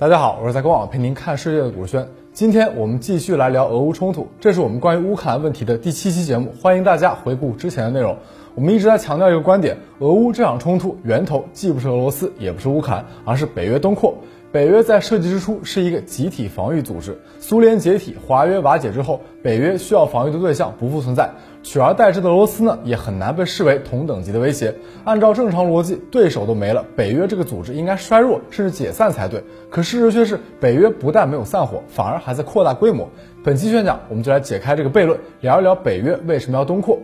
大家好，我是在官网陪您看世界的古轩。今天我们继续来聊俄乌冲突，这是我们关于乌克兰问题的第七期节目，欢迎大家回顾之前的内容。我们一直在强调一个观点：俄乌这场冲突源头既不是俄罗斯，也不是乌克兰，而是北约东扩。北约在设计之初是一个集体防御组织，苏联解体、华约瓦解之后，北约需要防御的对象不复存在。取而代之的俄罗斯呢，也很难被视为同等级的威胁。按照正常逻辑，对手都没了，北约这个组织应该衰弱甚至解散才对。可事实却是，北约不但没有散伙，反而还在扩大规模。本期宣讲，我们就来解开这个悖论，聊一聊北约为什么要东扩。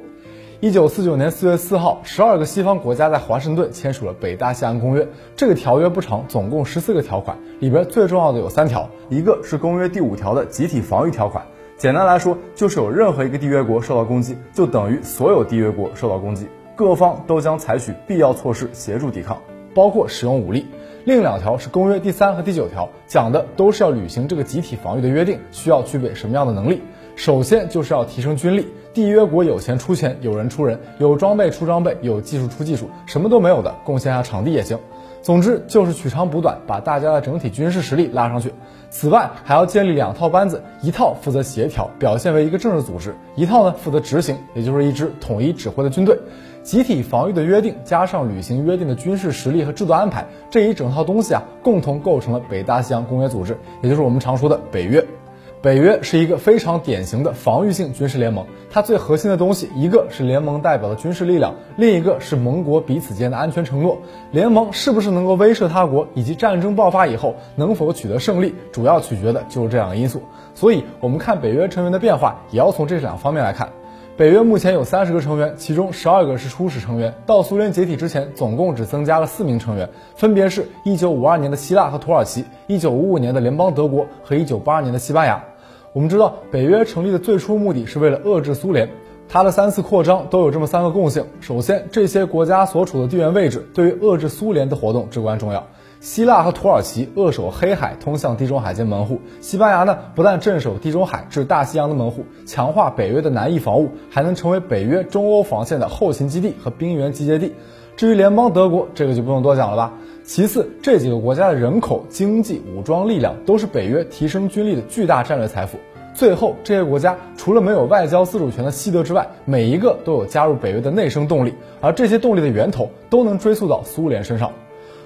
一九四九年四月四号，十二个西方国家在华盛顿签署了北大西洋公约。这个条约不长，总共十四个条款，里边最重要的有三条，一个是公约第五条的集体防御条款。简单来说，就是有任何一个缔约国受到攻击，就等于所有缔约国受到攻击，各方都将采取必要措施协助抵抗，包括使用武力。另两条是公约第三和第九条，讲的都是要履行这个集体防御的约定，需要具备什么样的能力。首先就是要提升军力，缔约国有钱出钱，有人出人，有装备出装备，有技术出技术，什么都没有的贡献下场地也行。总之就是取长补短，把大家的整体军事实力拉上去。此外，还要建立两套班子，一套负责协调，表现为一个政治组织；一套呢负责执行，也就是一支统一指挥的军队。集体防御的约定加上履行约定的军事实力和制度安排，这一整套东西啊，共同构成了北大西洋公约组织，也就是我们常说的北约。北约是一个非常典型的防御性军事联盟，它最核心的东西，一个是联盟代表的军事力量，另一个是盟国彼此间的安全承诺。联盟是不是能够威慑他国，以及战争爆发以后能否取得胜利，主要取决的就是这两个因素。所以，我们看北约成员的变化，也要从这两方面来看。北约目前有三十个成员，其中十二个是初始成员。到苏联解体之前，总共只增加了四名成员，分别是一九五二年的希腊和土耳其，一九五五年的联邦德国和一九八二年的西班牙。我们知道，北约成立的最初目的是为了遏制苏联，它的三次扩张都有这么三个共性。首先，这些国家所处的地缘位置对于遏制苏联的活动至关重要。希腊和土耳其扼守黑海通向地中海间门户，西班牙呢不但镇守地中海至大西洋的门户，强化北约的南翼防务，还能成为北约中欧防线的后勤基地和兵员集结地。至于联邦德国，这个就不用多讲了吧。其次，这几个国家的人口、经济、武装力量都是北约提升军力的巨大战略财富。最后，这些国家除了没有外交自主权的西德之外，每一个都有加入北约的内生动力，而这些动力的源头都能追溯到苏联身上。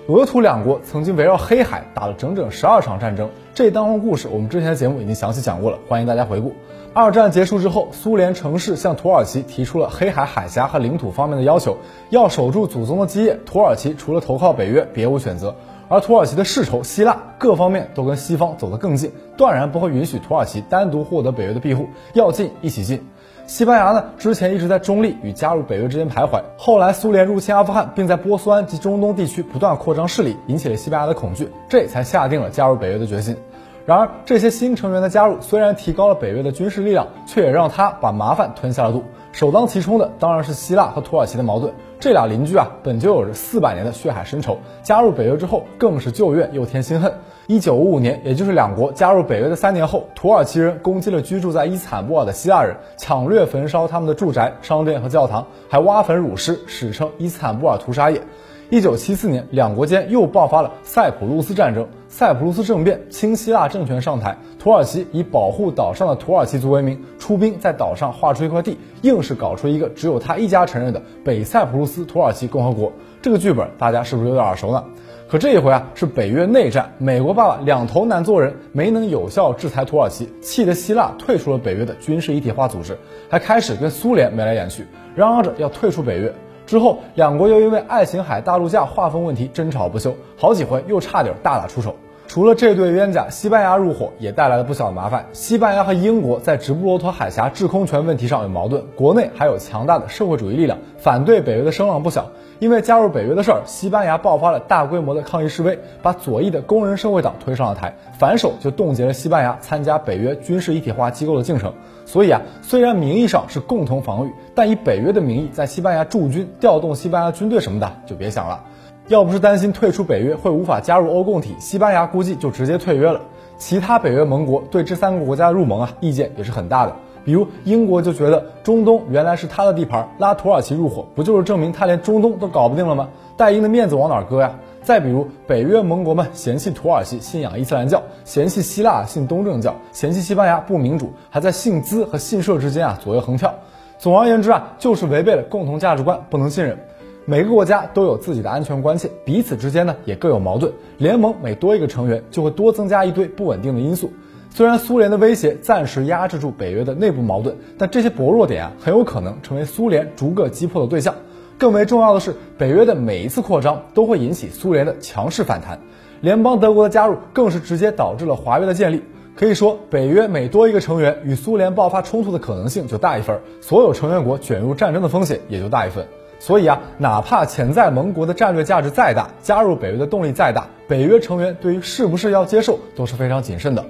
俄土两国曾经围绕黑海打了整整十二场战争，这当中故事我们之前的节目已经详细讲过了，欢迎大家回顾。二战结束之后，苏联城市向土耳其提出了黑海海峡和领土方面的要求，要守住祖宗的基业，土耳其除了投靠北约，别无选择。而土耳其的世仇希腊，各方面都跟西方走得更近，断然不会允许土耳其单独获得北约的庇护，要进一起进。西班牙呢，之前一直在中立与加入北约之间徘徊，后来苏联入侵阿富汗，并在波斯湾及中东地区不断扩张势力，引起了西班牙的恐惧，这才下定了加入北约的决心。然而，这些新成员的加入虽然提高了北约的军事力量，却也让他把麻烦吞下了肚。首当其冲的当然是希腊和土耳其的矛盾。这俩邻居啊，本就有着四百年的血海深仇，加入北约之后，更是旧怨又添新恨。一九五五年，也就是两国加入北约的三年后，土耳其人攻击了居住在伊斯坦布尔的希腊人，抢掠焚烧他们的住宅、商店和教堂，还挖坟辱尸，史称伊斯坦布尔屠杀夜。一九七四年，两国间又爆发了塞浦路斯战争，塞浦路斯政变，亲希腊政权上台，土耳其以保护岛上的土耳其族为名，出兵在岛上划出一块地，硬是搞出一个只有他一家承认的北塞浦路斯土耳其共和国。这个剧本大家是不是有点耳熟呢？可这一回啊，是北约内战，美国爸爸两头难做人，没能有效制裁土耳其，气得希腊退出了北约的军事一体化组织，还开始跟苏联眉来眼去，嚷嚷着要退出北约。之后，两国又因为爱琴海大陆架划分问题争吵不休，好几回又差点大打出手。除了这对冤家，西班牙入伙也带来了不小的麻烦。西班牙和英国在直布罗陀海峡制空权问题上有矛盾，国内还有强大的社会主义力量反对北约的声浪不小。因为加入北约的事儿，西班牙爆发了大规模的抗议示威，把左翼的工人社会党推上了台，反手就冻结了西班牙参加北约军事一体化机构的进程。所以啊，虽然名义上是共同防御，但以北约的名义在西班牙驻军、调动西班牙军队什么的，就别想了。要不是担心退出北约会无法加入欧共体，西班牙估计就直接退约了。其他北约盟国对这三个国家入盟啊，意见也是很大的。比如英国就觉得中东原来是他的地盘，拉土耳其入伙，不就是证明他连中东都搞不定了吗？戴英的面子往哪搁呀？再比如，北约盟国们嫌弃土耳其信仰伊斯兰教，嫌弃希腊信东正教，嫌弃西班牙不民主，还在信资和信社之间啊左右横跳。总而言之啊，就是违背了共同价值观，不能信任。每个国家都有自己的安全关切，彼此之间呢也各有矛盾。联盟每多一个成员，就会多增加一堆不稳定的因素。虽然苏联的威胁暂时压制住北约的内部矛盾，但这些薄弱点啊，很有可能成为苏联逐个击破的对象。更为重要的是，北约的每一次扩张都会引起苏联的强势反弹。联邦德国的加入更是直接导致了华约的建立。可以说，北约每多一个成员，与苏联爆发冲突的可能性就大一分，所有成员国卷入战争的风险也就大一分。所以啊，哪怕潜在盟国的战略价值再大，加入北约的动力再大，北约成员对于是不是要接受都是非常谨慎的。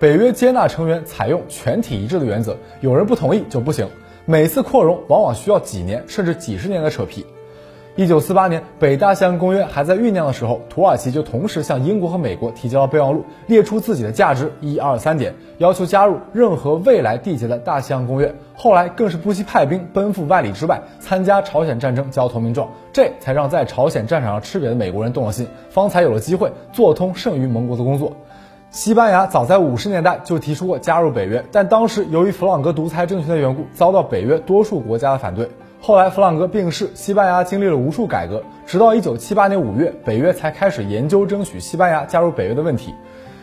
北约接纳成员采用全体一致的原则，有人不同意就不行。每次扩容往往需要几年甚至几十年的扯皮。一九四八年，北大西洋公约还在酝酿的时候，土耳其就同时向英国和美国提交了备忘录，列出自己的价值一二三点，要求加入任何未来缔结的大西洋公约。后来更是不惜派兵奔赴万里之外，参加朝鲜战争交投名状，这才让在朝鲜战场上吃瘪的美国人动了心，方才有了机会做通剩余盟国的工作。西班牙早在五十年代就提出过加入北约，但当时由于弗朗哥独裁政权的缘故，遭到北约多数国家的反对。后来弗朗哥病逝，西班牙经历了无数改革，直到一九七八年五月，北约才开始研究争取西班牙加入北约的问题。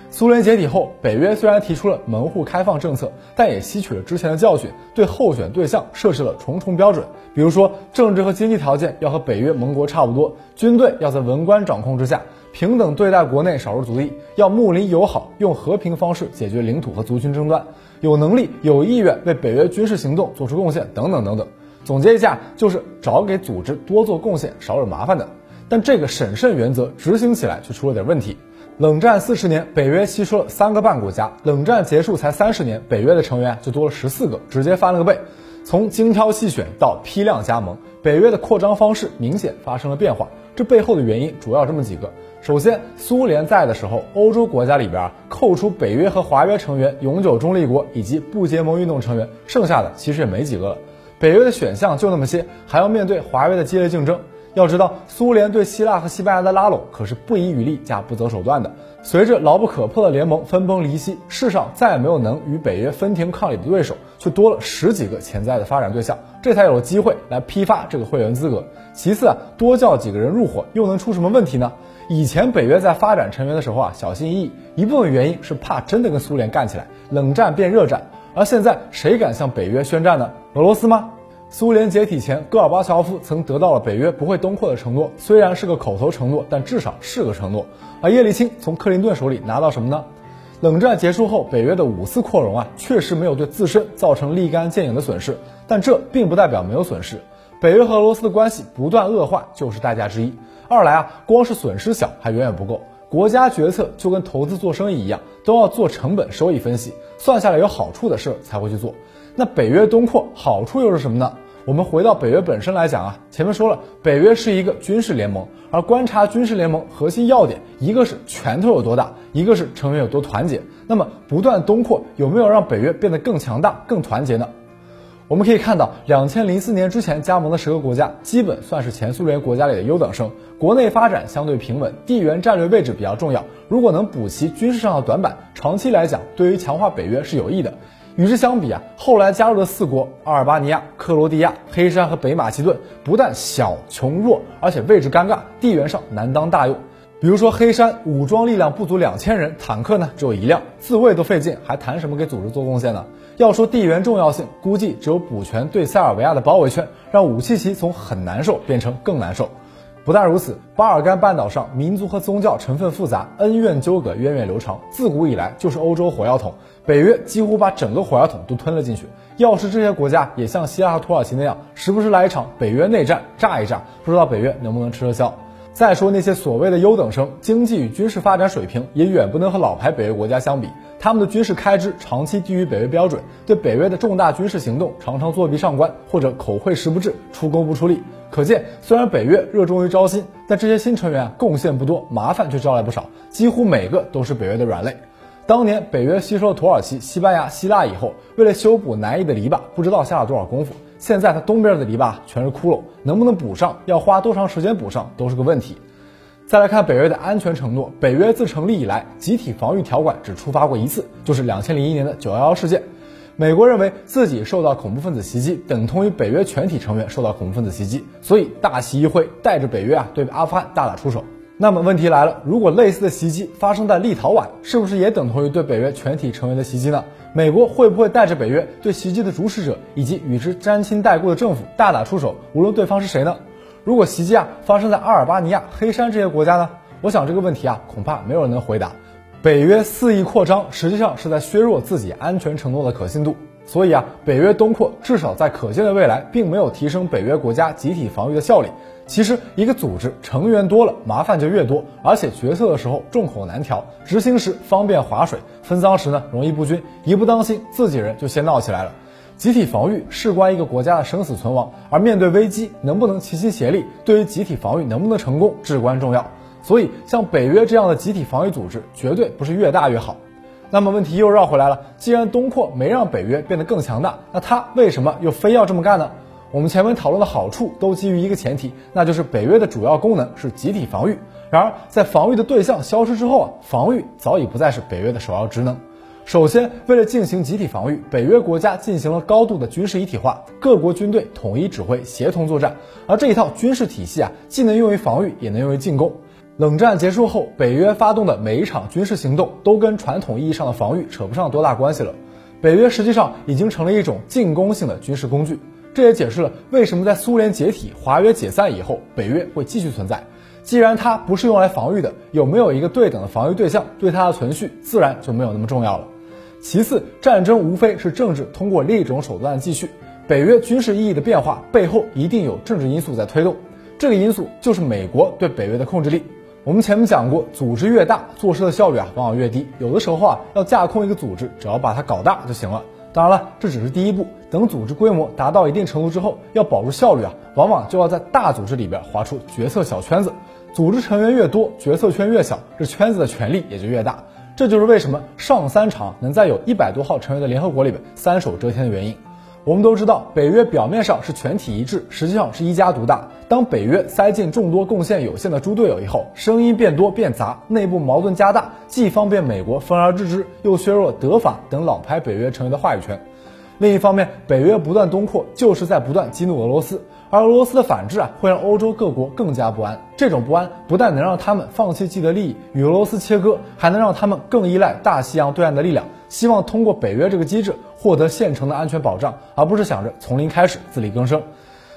苏联解体后，北约虽然提出了门户开放政策，但也吸取了之前的教训，对候选对象设置了重重标准。比如说，政治和经济条件要和北约盟国差不多，军队要在文官掌控之下，平等对待国内少数族裔，要睦邻友好，用和平方式解决领土和族群争端，有能力有意愿为北约军事行动做出贡献，等等等等。总结一下，就是找给组织多做贡献、少惹麻烦的。但这个审慎原则执行起来却出了点问题。冷战四十年，北约吸收了三个半国家；冷战结束才三十年，北约的成员就多了十四个，直接翻了个倍。从精挑细选到批量加盟，北约的扩张方式明显发生了变化。这背后的原因主要这么几个：首先，苏联在的时候，欧洲国家里边啊扣除北约和华约成员、永久中立国以及不结盟运动成员，剩下的其实也没几个了。北约的选项就那么些，还要面对华约的激烈竞争。要知道，苏联对希腊和西班牙的拉拢可是不遗余力加不择手段的。随着牢不可破的联盟分崩离析，世上再也没有能与北约分庭抗礼的对手，却多了十几个潜在的发展对象，这才有了机会来批发这个会员资格。其次啊，多叫几个人入伙，又能出什么问题呢？以前北约在发展成员的时候啊，小心翼翼，一部分原因是怕真的跟苏联干起来，冷战变热战。而现在谁敢向北约宣战呢？俄罗斯吗？苏联解体前，戈尔巴乔夫曾得到了北约不会东扩的承诺，虽然是个口头承诺，但至少是个承诺。而叶利钦从克林顿手里拿到什么呢？冷战结束后，北约的五次扩容啊，确实没有对自身造成立竿见影的损失，但这并不代表没有损失。北约和俄罗斯的关系不断恶化就是代价之一。二来啊，光是损失小还远远不够。国家决策就跟投资做生意一样，都要做成本收益分析，算下来有好处的事才会去做。那北约东扩好处又是什么呢？我们回到北约本身来讲啊，前面说了，北约是一个军事联盟，而观察军事联盟核心要点，一个是拳头有多大，一个是成员有多团结。那么不断东扩有没有让北约变得更强大、更团结呢？我们可以看到，两千零四年之前加盟的十个国家，基本算是前苏联国家里的优等生，国内发展相对平稳，地缘战略位置比较重要。如果能补齐军事上的短板，长期来讲，对于强化北约是有益的。与之相比啊，后来加入的四国阿尔巴尼亚、克罗地亚、黑山和北马其顿，不但小、穷、弱，而且位置尴尬，地缘上难当大用。比如说黑山，武装力量不足两千人，坦克呢只有一辆，自卫都费劲，还谈什么给组织做贡献呢？要说地缘重要性，估计只有补全对塞尔维亚的包围圈，让武契奇从很难受变成更难受。不但如此，巴尔干半岛上民族和宗教成分复杂，恩怨纠葛源远流长，自古以来就是欧洲火药桶。北约几乎把整个火药桶都吞了进去。要是这些国家也像希腊和土耳其那样，时不时来一场北约内战，炸一炸，不知道北约能不能吃得消。再说那些所谓的优等生，经济与军事发展水平也远不能和老牌北约国家相比，他们的军事开支长期低于北约标准，对北约的重大军事行动常常作弊上官或者口惠实不至，出工不出力。可见，虽然北约热衷于招新，但这些新成员贡献不多，麻烦却招来不少，几乎每个都是北约的软肋。当年北约吸收了土耳其、西班牙、希腊以后，为了修补南翼的篱笆，不知道下了多少功夫。现在它东边的篱笆全是窟窿，能不能补上，要花多长时间补上，都是个问题。再来看北约的安全承诺，北约自成立以来，集体防御条款只触发过一次，就是两千零一年的九幺幺事件。美国认为自己受到恐怖分子袭击，等同于北约全体成员受到恐怖分子袭击，所以大旗一挥，带着北约啊对阿富汗大打出手。那么问题来了，如果类似的袭击发生在立陶宛，是不是也等同于对北约全体成员的袭击呢？美国会不会带着北约对袭击的主使者以及与之沾亲带故的政府大打出手，无论对方是谁呢？如果袭击啊发生在阿尔巴尼亚、黑山这些国家呢？我想这个问题啊恐怕没有人能回答。北约肆意扩张，实际上是在削弱自己安全承诺的可信度。所以啊，北约东扩至少在可见的未来，并没有提升北约国家集体防御的效力。其实，一个组织成员多了，麻烦就越多，而且决策的时候众口难调，执行时方便划水，分赃时呢容易不均，一不当心自己人就先闹起来了。集体防御事关一个国家的生死存亡，而面对危机能不能齐心协力，对于集体防御能不能成功至关重要。所以，像北约这样的集体防御组织，绝对不是越大越好。那么问题又绕回来了，既然东扩没让北约变得更强大，那他为什么又非要这么干呢？我们前面讨论的好处都基于一个前提，那就是北约的主要功能是集体防御。然而，在防御的对象消失之后啊，防御早已不再是北约的首要职能。首先，为了进行集体防御，北约国家进行了高度的军事一体化，各国军队统一指挥，协同作战。而这一套军事体系啊，既能用于防御，也能用于进攻。冷战结束后，北约发动的每一场军事行动都跟传统意义上的防御扯不上多大关系了。北约实际上已经成了一种进攻性的军事工具，这也解释了为什么在苏联解体、华约解散以后，北约会继续存在。既然它不是用来防御的，有没有一个对等的防御对象，对它的存续自然就没有那么重要了。其次，战争无非是政治通过另一种手段继续，北约军事意义的变化背后一定有政治因素在推动，这个因素就是美国对北约的控制力。我们前面讲过，组织越大，做事的效率啊往往越低。有的时候啊，要架空一个组织，只要把它搞大就行了。当然了，这只是第一步。等组织规模达到一定程度之后，要保住效率啊，往往就要在大组织里边划出决策小圈子。组织成员越多，决策圈越小，这圈子的权力也就越大。这就是为什么上三场能在有一百多号成员的联合国里边三手遮天的原因。我们都知道，北约表面上是全体一致，实际上是一家独大。当北约塞进众多贡献有限的猪队友以后，声音变多变杂，内部矛盾加大，既方便美国分而治之，又削弱德法等老牌北约成员的话语权。另一方面，北约不断东扩，就是在不断激怒俄罗斯，而俄罗斯的反制啊，会让欧洲各国更加不安。这种不安不但能让他们放弃既得利益，与俄罗斯切割，还能让他们更依赖大西洋对岸的力量。希望通过北约这个机制获得现成的安全保障，而不是想着从零开始自力更生。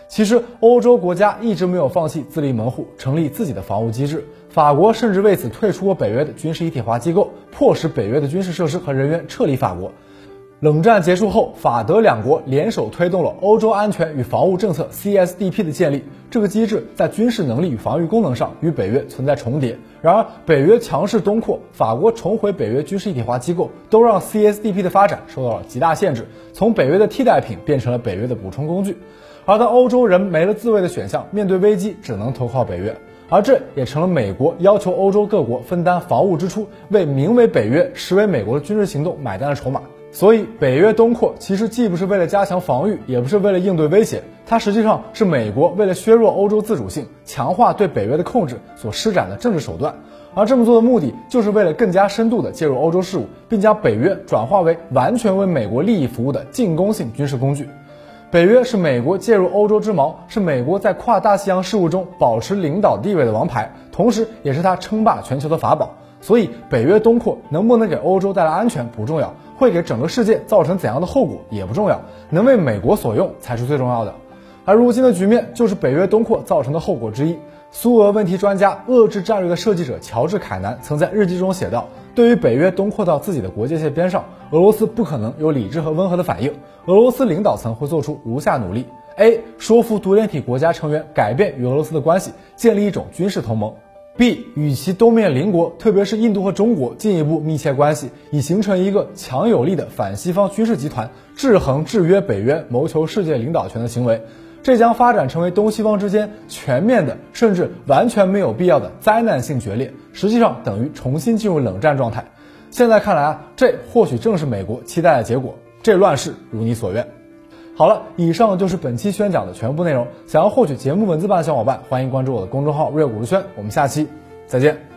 其实，欧洲国家一直没有放弃自立门户，成立自己的防务机制。法国甚至为此退出过北约的军事一体化机构，迫使北约的军事设施和人员撤离法国。冷战结束后，法德两国联手推动了欧洲安全与防务政策 （CSDP） 的建立。这个机制在军事能力与防御功能上与北约存在重叠。然而，北约强势东扩，法国重回北约军事一体化机构，都让 CSDP 的发展受到了极大限制，从北约的替代品变成了北约的补充工具。而当欧洲人没了自卫的选项，面对危机只能投靠北约，而这也成了美国要求欧洲各国分担防务支出，为名为北约实为美国的军事行动买单的筹码。所以，北约东扩其实既不是为了加强防御，也不是为了应对威胁，它实际上是美国为了削弱欧洲自主性、强化对北约的控制所施展的政治手段。而这么做的目的，就是为了更加深度地介入欧洲事务，并将北约转化为完全为美国利益服务的进攻性军事工具。北约是美国介入欧洲之矛，是美国在跨大西洋事务中保持领导地位的王牌，同时也是它称霸全球的法宝。所以，北约东扩能不能给欧洲带来安全不重要，会给整个世界造成怎样的后果也不重要，能为美国所用才是最重要的。而如今的局面就是北约东扩造成的后果之一。苏俄问题专家、遏制战略的设计者乔治·凯南曾在日记中写道：“对于北约东扩到自己的国界线边上，俄罗斯不可能有理智和温和的反应。俄罗斯领导层会做出如下努力：A. 说服独联体国家成员改变与俄罗斯的关系，建立一种军事同盟。” B 与其东面邻国，特别是印度和中国进一步密切关系，以形成一个强有力的反西方军事集团，制衡制约北约谋求世界领导权的行为。这将发展成为东西方之间全面的，甚至完全没有必要的灾难性决裂，实际上等于重新进入冷战状态。现在看来啊，这或许正是美国期待的结果。这乱世如你所愿。好了，以上就是本期宣讲的全部内容。想要获取节目文字版的小伙伴，欢迎关注我的公众号“瑞虎如轩”。我们下期再见。